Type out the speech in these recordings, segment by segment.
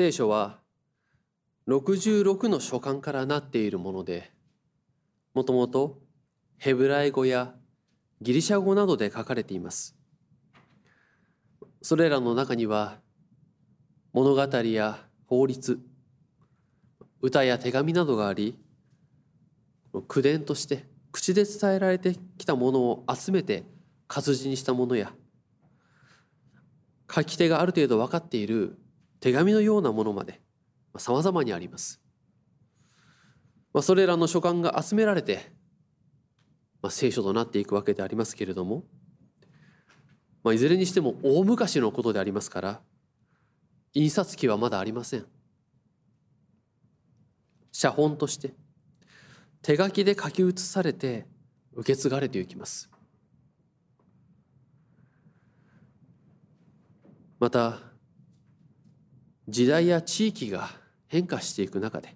聖書は66の書簡からなっているものでもともとヘブライ語やギリシャ語などで書かれています。それらの中には物語や法律歌や手紙などがあり口伝として口で伝えられてきたものを集めて活字にしたものや書き手がある程度分かっている手紙のようなものまでさまざまにあります。まあ、それらの書簡が集められて、まあ、聖書となっていくわけでありますけれども、まあ、いずれにしても大昔のことでありますから印刷機はまだありません。写本として手書きで書き写されて受け継がれていきます。また時代や地域が変化していく中で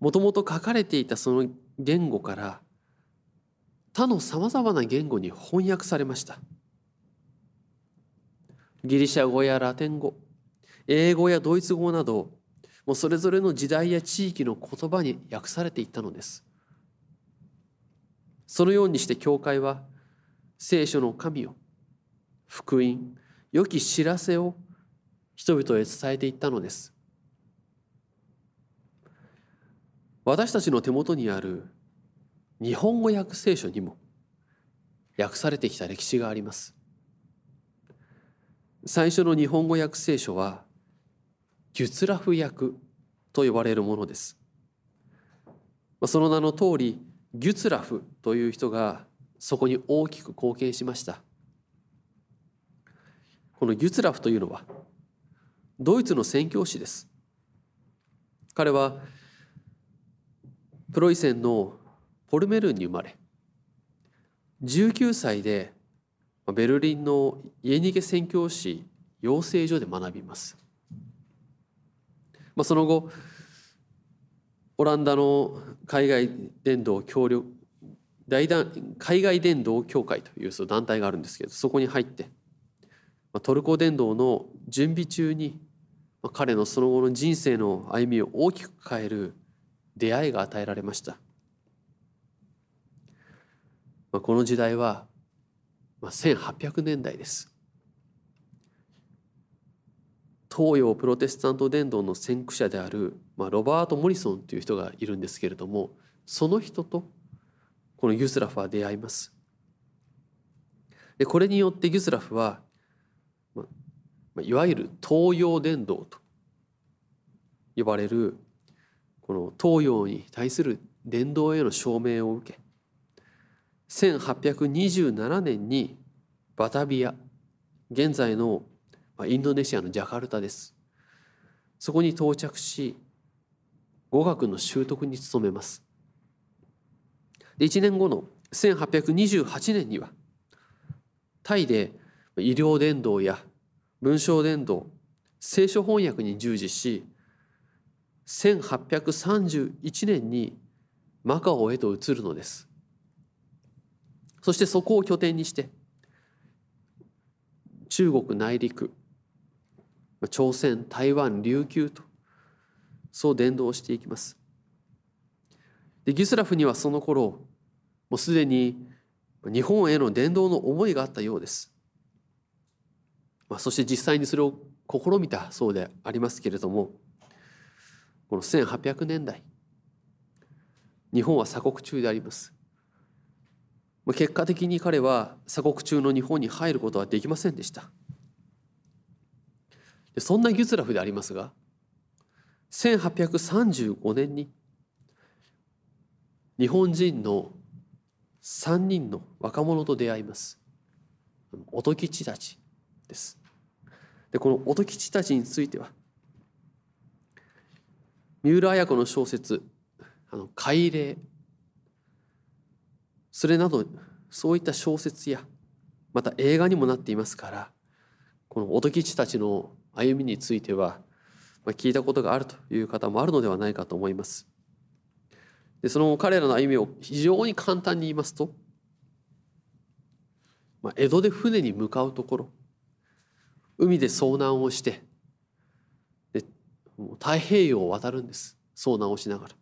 もともと書かれていたその言語から他のさまざまな言語に翻訳されました。ギリシャ語やラテン語英語やドイツ語などもうそれぞれの時代や地域の言葉に訳されていったのです。そのようにして教会は聖書の神を福音良き知らせを人々へ伝えていったのです。私たちの手元にある日本語訳聖書にも訳されてきた歴史があります。最初の日本語訳聖書はギュツラフ訳と呼ばれるものです。その名の通りギュツラフという人がそこに大きく貢献しました。このギュツラフというのはドイツの宣教師です。彼はプロイセンのポルメルンに生まれ19歳でベルリンの家逃げ宣教師養成所で学びます、まあ、その後オランダの海外伝道協力大団海外伝道協会という団体があるんですけどそこに入ってトルコ伝道の準備中に彼のその後の人生の歩みを大きく変える出会いが与えられました。この時代は1800年代です。東洋プロテスタント伝道の先駆者であるロバート・モリソンという人がいるんですけれどもその人とこのユスラフは出会います。でこれによってギュスラフはいわゆる東洋伝道と呼ばれるこの東洋に対する伝道への証明を受け1827年にバタビア現在のインドネシアのジャカルタです。そこに到着し語学の習得に努めます。で1年後の1828年にはタイで医療伝道や文章伝道聖書翻訳に従事し1831年にマカオへと移るのです。そしてそこを拠点にして中国内陸朝鮮台湾琉球とそう伝道していきます。でギスラフにはその頃もうすでに日本への伝道の思いがあったようです。まあ、そして実際にそれを試みたそうでありますけれどもこの1800年代日本は鎖国中であります。まあ結果的に彼は鎖国中の日本に入ることはできませんでした。そんなギュツラフでありますが1835年に日本人の3人の若者と出会います。音吉たちです。でこの音吉たちについては三浦綾子の小説「あの改礼」それなどそういった小説やまた映画にもなっていますからこの音吉たちの歩みについては、まあ、聞いたことがあるという方もあるのではないかと思います。でその彼らの歩みを非常に簡単に言いますと、まあ、江戸で船に向かうところ海で遭難をしてで太平洋を渡るんです遭難をしながら。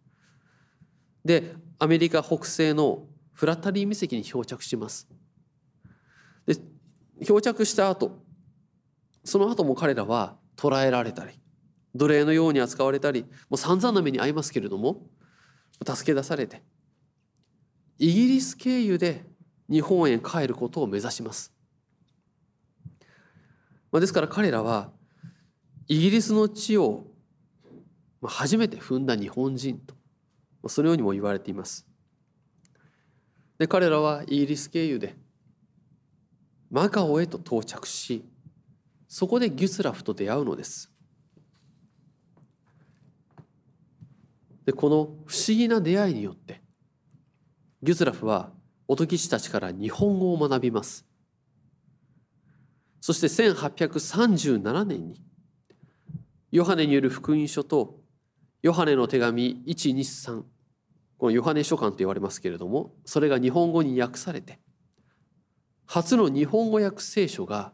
でアメリカ北西のフラッタリー岬に漂着します。で漂着した後その後も彼らは捕らえられたり奴隷のように扱われたりもう散々な目に遭いますけれども助け出されてイギリス経由で日本へ帰ることを目指します。ですから彼らはイギリスの地を初めて踏んだ日本人とそのようにも言われています。で彼らはイギリス経由でマカオへと到着しそこでギュスラフと出会うのです。でこの不思議な出会いによってギュスラフはおとぎ師たちから日本語を学びます。そして1837年にヨハネによる福音書とヨハネの手紙123このヨハネ書簡と言われますけれどもそれが日本語に訳されて初の日本語訳聖書が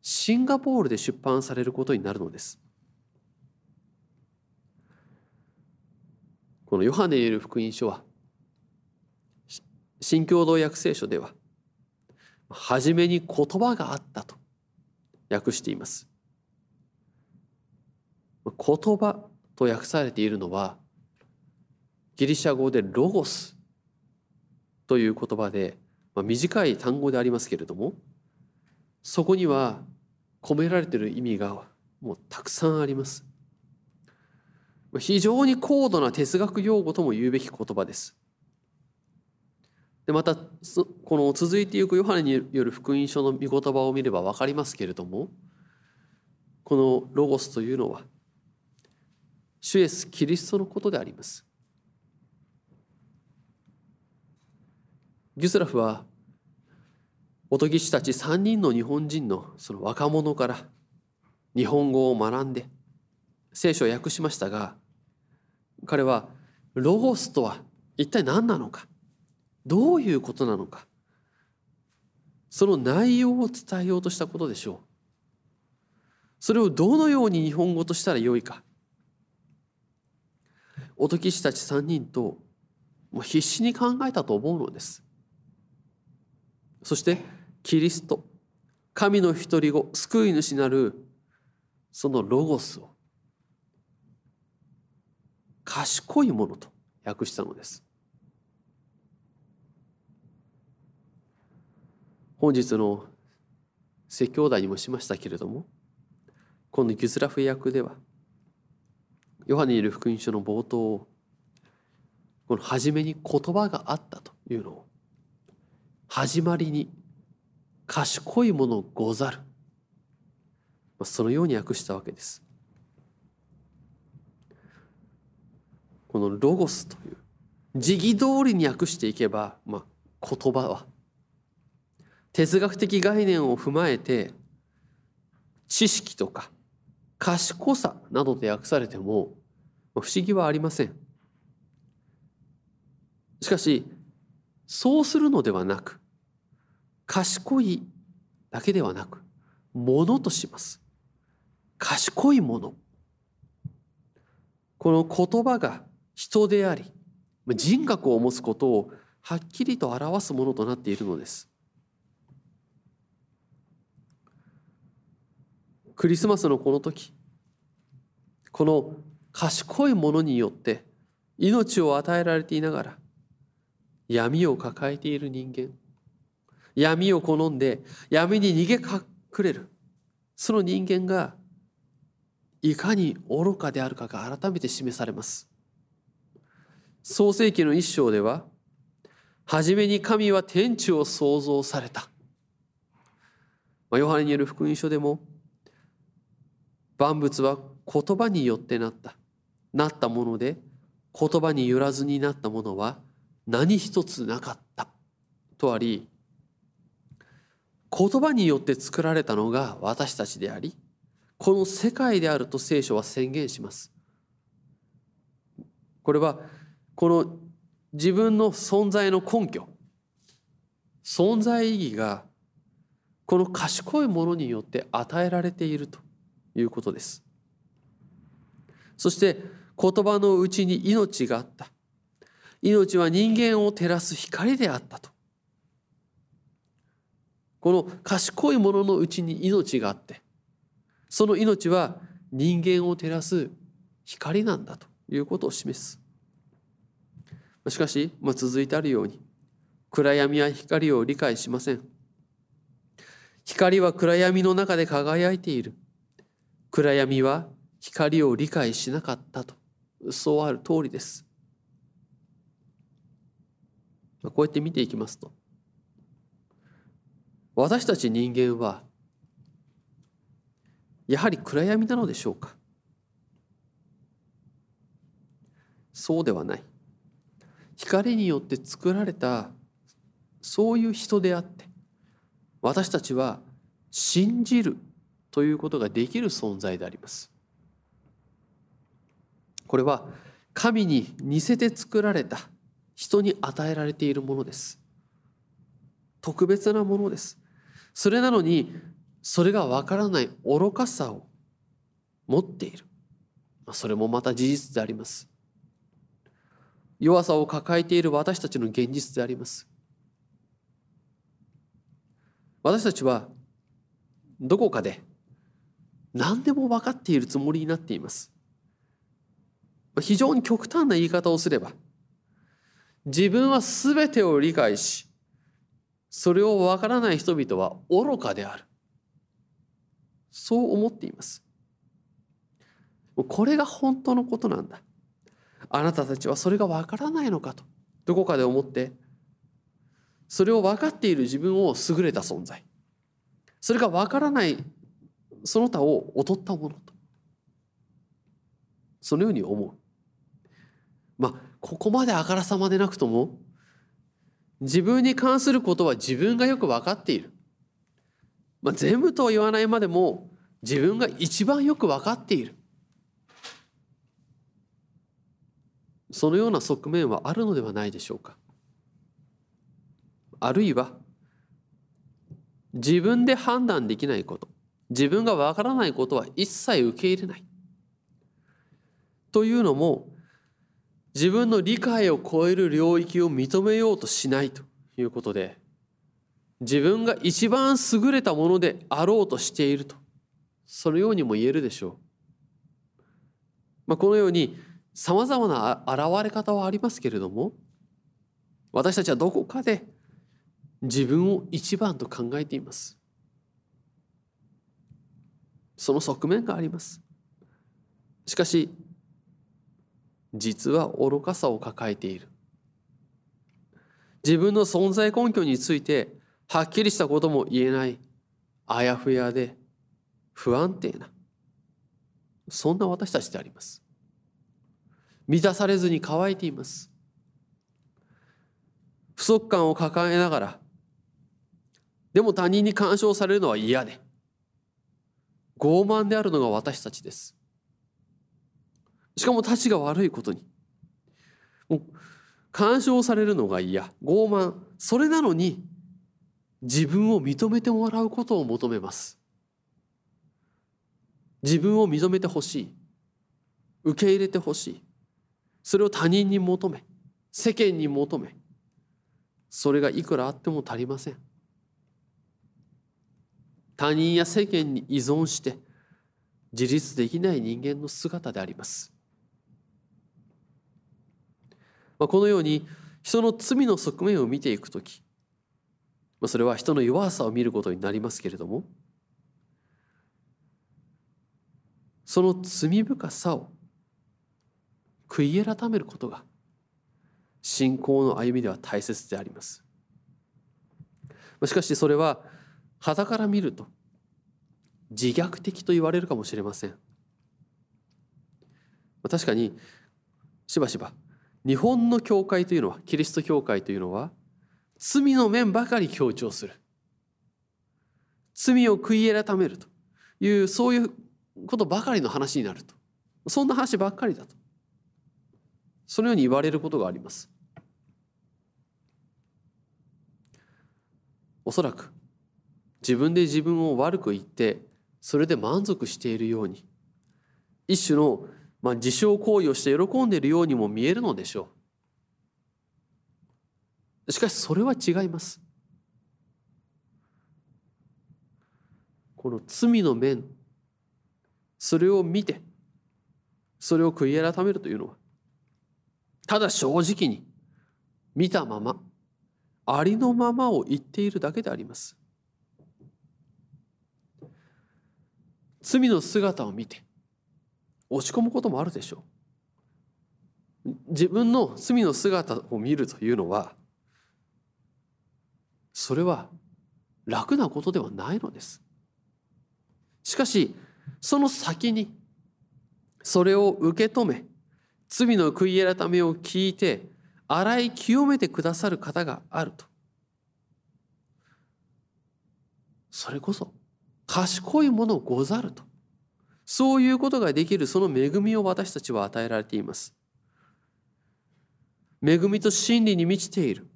シンガポールで出版されることになるのです。このヨハネによる福音書は新共同訳聖書では初めに言葉があったと訳しています。言葉と訳されているのはギリシャ語でロゴスという言葉で、まあ、短い単語でありますけれどもそこには込められている意味がもうたくさんあります。非常に高度な哲学用語とも言うべき言葉です。でまたこの続いていくヨハネによる福音書の御言葉を見れば分かりますけれどもこのロゴスというのは主イエス・キリストのことであります。ギュスラフはおとぎ師たち3人の日本人のその若者から日本語を学んで聖書を訳しましたが彼はロゴスとは一体何なのかどういうことなのか。その内容を伝えようとしたことでしょう。それをどのように日本語としたらよいか。おとぎ師たち3人ともう必死に考えたと思うのです。そしてキリスト神の独り子救い主なるそのロゴスを賢いものと訳したのです。本日の説教題にもしましたけれどもこのギュスラフ役ではヨハネにいる福音書の冒頭をこの初めに言葉があったというのを始まりに賢いものござる。そのように訳したわけです。このロゴスという時期通りに訳していけば、まあ、言葉は哲学的概念を踏まえて知識とか賢さなどで訳されても不思議はありません。しかしそうするのではなく賢いだけではなくものとします。賢いもの。この言葉が人であり人格を持つことをはっきりと表すものとなっているのです。クリスマスのこの時この賢いものによって命を与えられていながら闇を抱えている人間闇を好んで闇に逃げ隠れるその人間がいかに愚かであるかが改めて示されます。創世記の一章では初めに神は天地を創造された。ヨハネによる福音書でも万物は言葉によってなった。なったもので言葉によらずになったものは何一つなかった。とあり、言葉によって作られたのが私たちであり、この世界であると聖書は宣言します。これはこの自分の存在の根拠、存在意義がこの賢いものによって与えられているということです。そして言葉のうちに命があった。命は人間を照らす光であったと。この賢いもののうちに命があってその命は人間を照らす光なんだということを示す。しかし、まあ、続いてあるように暗闇は光を理解しません。光は暗闇の中で輝いている。暗闇は光を理解しなかったとそうある通りです。こうやって見ていきますと私たち人間はやはり暗闇なのでしょうか？そうではない。光によって作られたそういう人であって私たちは信じるということができる存在であります。これは神に似せて作られた人に与えられているものです。特別なものです。それなのにそれがわからない愚かさを持っている。それもまた事実であります。弱さを抱えている私たちの現実であります。私たちはどこかで何でも分かっているつもりになっています。非常に極端な言い方をすれば自分は全てを理解しそれを分からない人々は愚かである。そう思っています。これが本当のことなんだ。あなたたちはそれが分からないのかとどこかで思ってそれを分かっている自分を優れた存在。それが分からないその他を劣ったものと。そのように思う。まあここまであからさまでなくとも自分に関することは自分がよく分かっている、まあ、全部とは言わないまでも自分が一番よく分かっている。そのような側面はあるのではないでしょうか。あるいは自分で判断できないこと。自分が分からないことは一切受け入れないというのも自分の理解を超える領域を認めようとしないということで自分が一番優れたものであろうとしているとそのようにも言えるでしょう。まあ、このようにさまざまな現れ方はありますけれども私たちはどこかで自分を一番と考えています。その側面があります。しかし実は愚かさを抱えている。自分の存在根拠についてはっきりしたことも言えないあやふやで不安定なそんな私たちであります。満たされずに乾いています。不足感を抱えながらでも他人に干渉されるのは嫌で傲慢であるのが私たちです。しかもたちが悪いことに。もう干渉されるのが嫌。傲慢。それなのに自分を認めてもらうことを求めます。自分を認めてほしい。受け入れてほしい。それを他人に求め世間に求めそれがいくらあっても足りません。他人や世間に依存して自立できない人間の姿でありますまあ、このように人の罪の側面を見ていく時、まあ、それは人の弱さを見ることになりますけれどもその罪深さを悔い改めることが信仰の歩みでは大切であります。しかしそれは肌から見ると自虐的と言われるかもしれません。確かにしばしば日本の教会というのはキリスト教会というのは罪の面ばかり強調する。罪を悔い改めると。いうそういうことばかりの話になると。そんな話ばっかりだと。そのように言われることがあります。おそらく自分で自分を悪く言ってそれで満足しているように。一種のまあ、自傷行為をして喜んでいるようにも見えるのでしょう。しかしそれは違います。この罪の面それを見てそれを悔い改めるというのはただ正直に見たままありのままを言っているだけであります。罪の姿を見て落ち込むこともあるでしょう。自分の罪の姿を見るというのはそれは楽なことではないのです。しかしその先にそれを受け止め罪の悔い改めを聞いて洗い清めてくださる方があると。それこそ賢いものござると。そういうことができるその恵みを私たちは与えられています。恵みと真理に満ちている。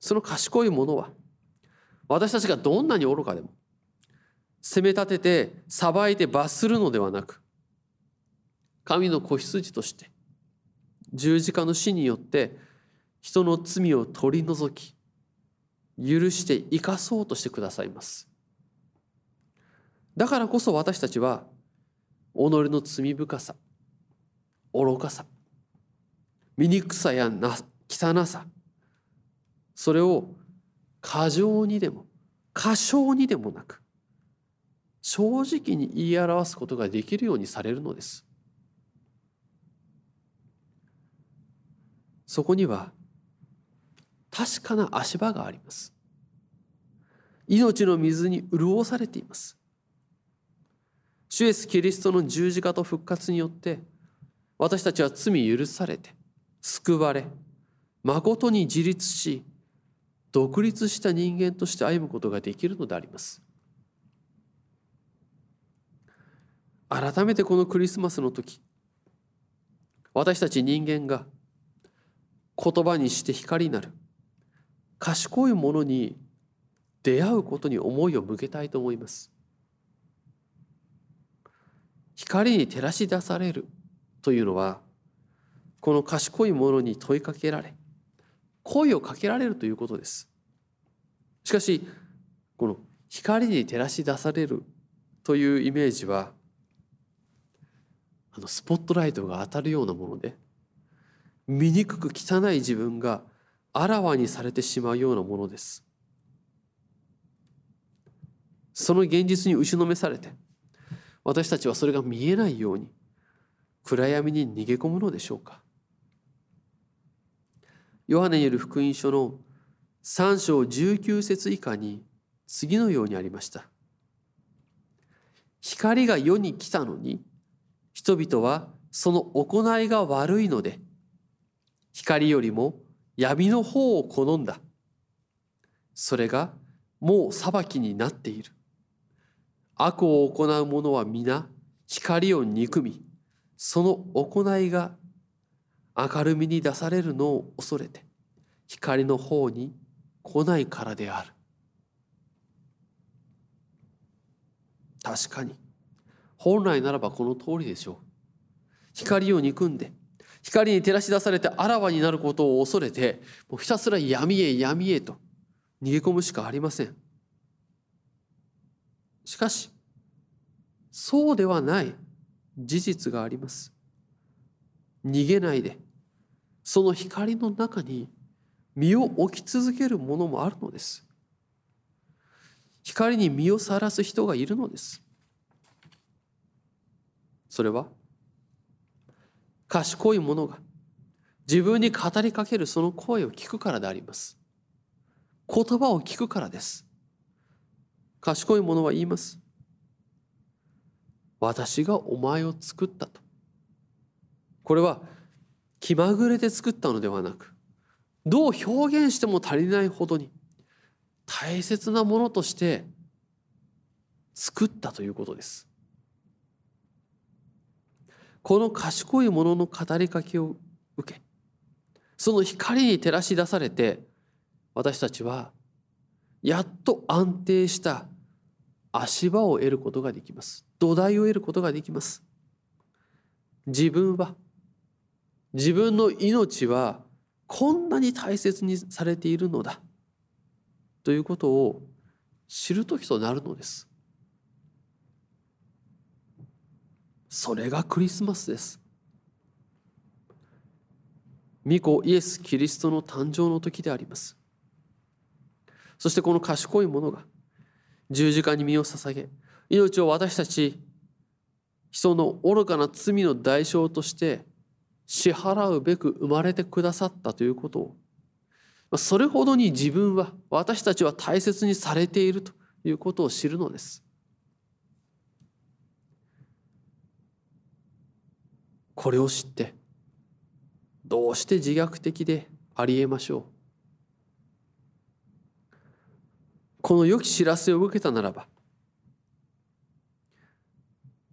その賢いものは私たちがどんなに愚かでも責め立てて裁いて罰するのではなく神の子羊として十字架の死によって人の罪を取り除き許して生かそうとしてくださいます。だからこそ私たちは己の罪深さ愚かさ醜さやな汚さそれを過剰にでも過小にでもなく正直に言い表すことができるようにされるのです。そこには確かな足場があります。命の水に潤されています。主イエスキリストの十字架と復活によって私たちは罪許されて救われ誠に自立し独立した人間として歩むことができるのであります。改めてこのクリスマスの時私たち人間が言葉にして光になる賢いものに出会うことに思いを向けたいと思います。光に照らし出されるというのはこの賢いものに問いかけられ声をかけられるということです。しかしこの光に照らし出されるというイメージはあのスポットライトが当たるようなもので醜く汚い自分があらわにされてしまうようなものです。その現実に打ちのめされて私たちはそれが見えないように暗闇に逃げ込むのでしょうか。ヨハネによる福音書の3章19節以下に次のようにありました。光が世に来たのに人々はその行いが悪いので光よりも闇の方を好んだ。それがもう裁きになっている。悪を行う者は皆光を憎みその行いが明るみに出されるのを恐れて光の方に来ないからである。確かに本来ならばこの通りでしょう。光を憎んで光に照らし出されてあらわになることを恐れてもうひたすら闇へ闇へと逃げ込むしかありません。しかしそうではない事実があります。逃げないでその光の中に身を置き続けるものもあるのです。光に身をさらす人がいるのです。それは賢い者が自分に語りかけるその声を聞くからであります。言葉を聞くからです。賢い者は言います。私がお前を作ったと。これは気まぐれで作ったのではなくどう表現しても足りないほどに大切なものとして作ったということです。この賢い者の語りかけを受けその光に照らし出されて私たちはやっと安定した足場を得ることができます。土台を得ることができます。自分は自分の命はこんなに大切にされているのだ。ということを知る時となるのです。それがクリスマスです。御子イエス・キリストの誕生の時であります。そしてこの賢い者が十字架に身を捧げ命を私たち人の愚かな罪の代償として支払うべく生まれてくださったということをそれほどに自分は私たちは大切にされているということを知るのです。これを知ってどうして自虐的でありえましょう？この良き知らせを受けたならば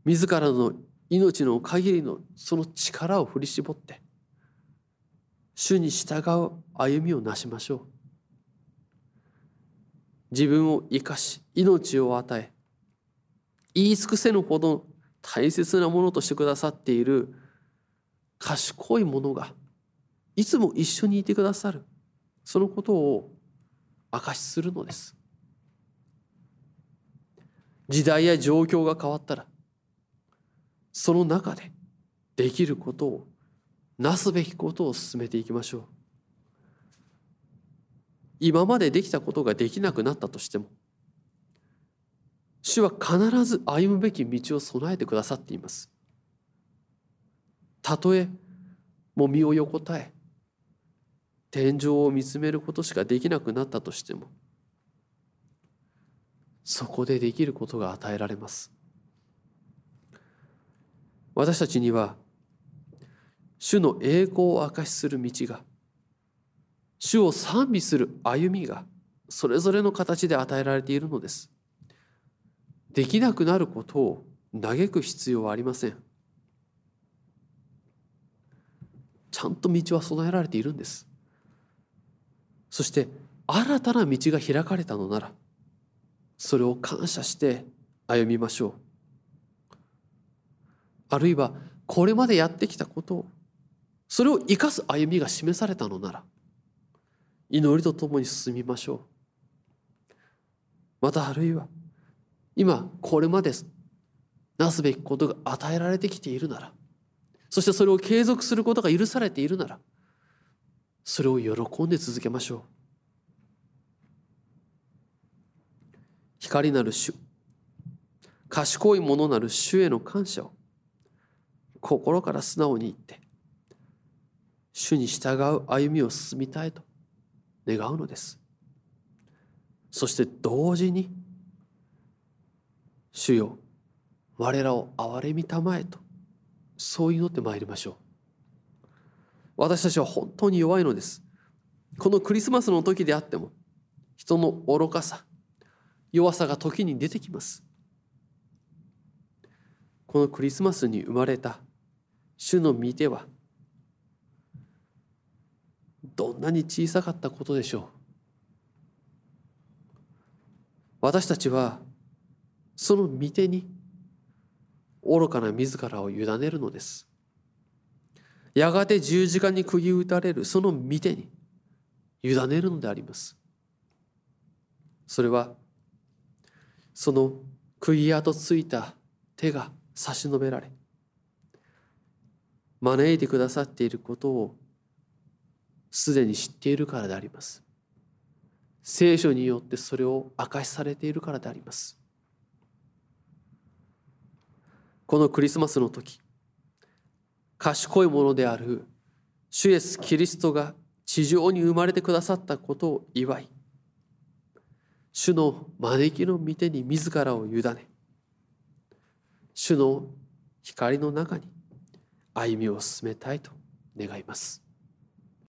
自らの命の限りのその力を振り絞って主に従う歩みをなしましょう。自分を生かし命を与え言い尽くせぬほど大切なものとしてくださっている賢い者がいつも一緒にいてくださるそのことを証しするのです。時代や状況が変わったらその中でできることをなすべきことを進めていきましょう。今までできたことができなくなったとしても主は必ず歩むべき道を備えてくださっています。たとえもみを横たえ天井を見つめることしかできなくなったとしてもそこでできることが与えられます。私たちには主の栄光を証しする道が主を賛美する歩みがそれぞれの形で与えられているのです。できなくなることを嘆く必要はありません。ちゃんと道は備えられているんです。そして新たな道が開かれたのならそれを感謝して歩みましょう。あるいはこれまでやってきたことをそれを生かす歩みが示されたのなら祈りとともに進みましょう。またあるいは今これまでなすべきことが与えられてきているならそしてそれを継続することが許されているならそれを喜んで続けましょう。光なる主。賢いものなる主への感謝を。心から素直に言って主に従う歩みを進みたいと願うのです。そして同時に主よ我らを憐れみたまえとそう祈ってまいりましょう。私たちは本当に弱いのです。このクリスマスの時であっても人の愚かさ弱さが時に出てきます。このクリスマスに生まれた主の御手はどんなに小さかったことでしょう。私たちはその御手に愚かな自らを委ねるのです。やがて十字架に釘打たれるその御手に委ねるのであります。それはその釘跡ついた手が差し伸べられ招いてくださっていることをすでに知っているからであります。聖書によってそれを明かしされているからであります。このクリスマスの時賢いものである主イエス・キリストが地上に生まれてくださったことを祝い主の招きの御手に自らを委ね主の光の中に歩みを進めたいと願います。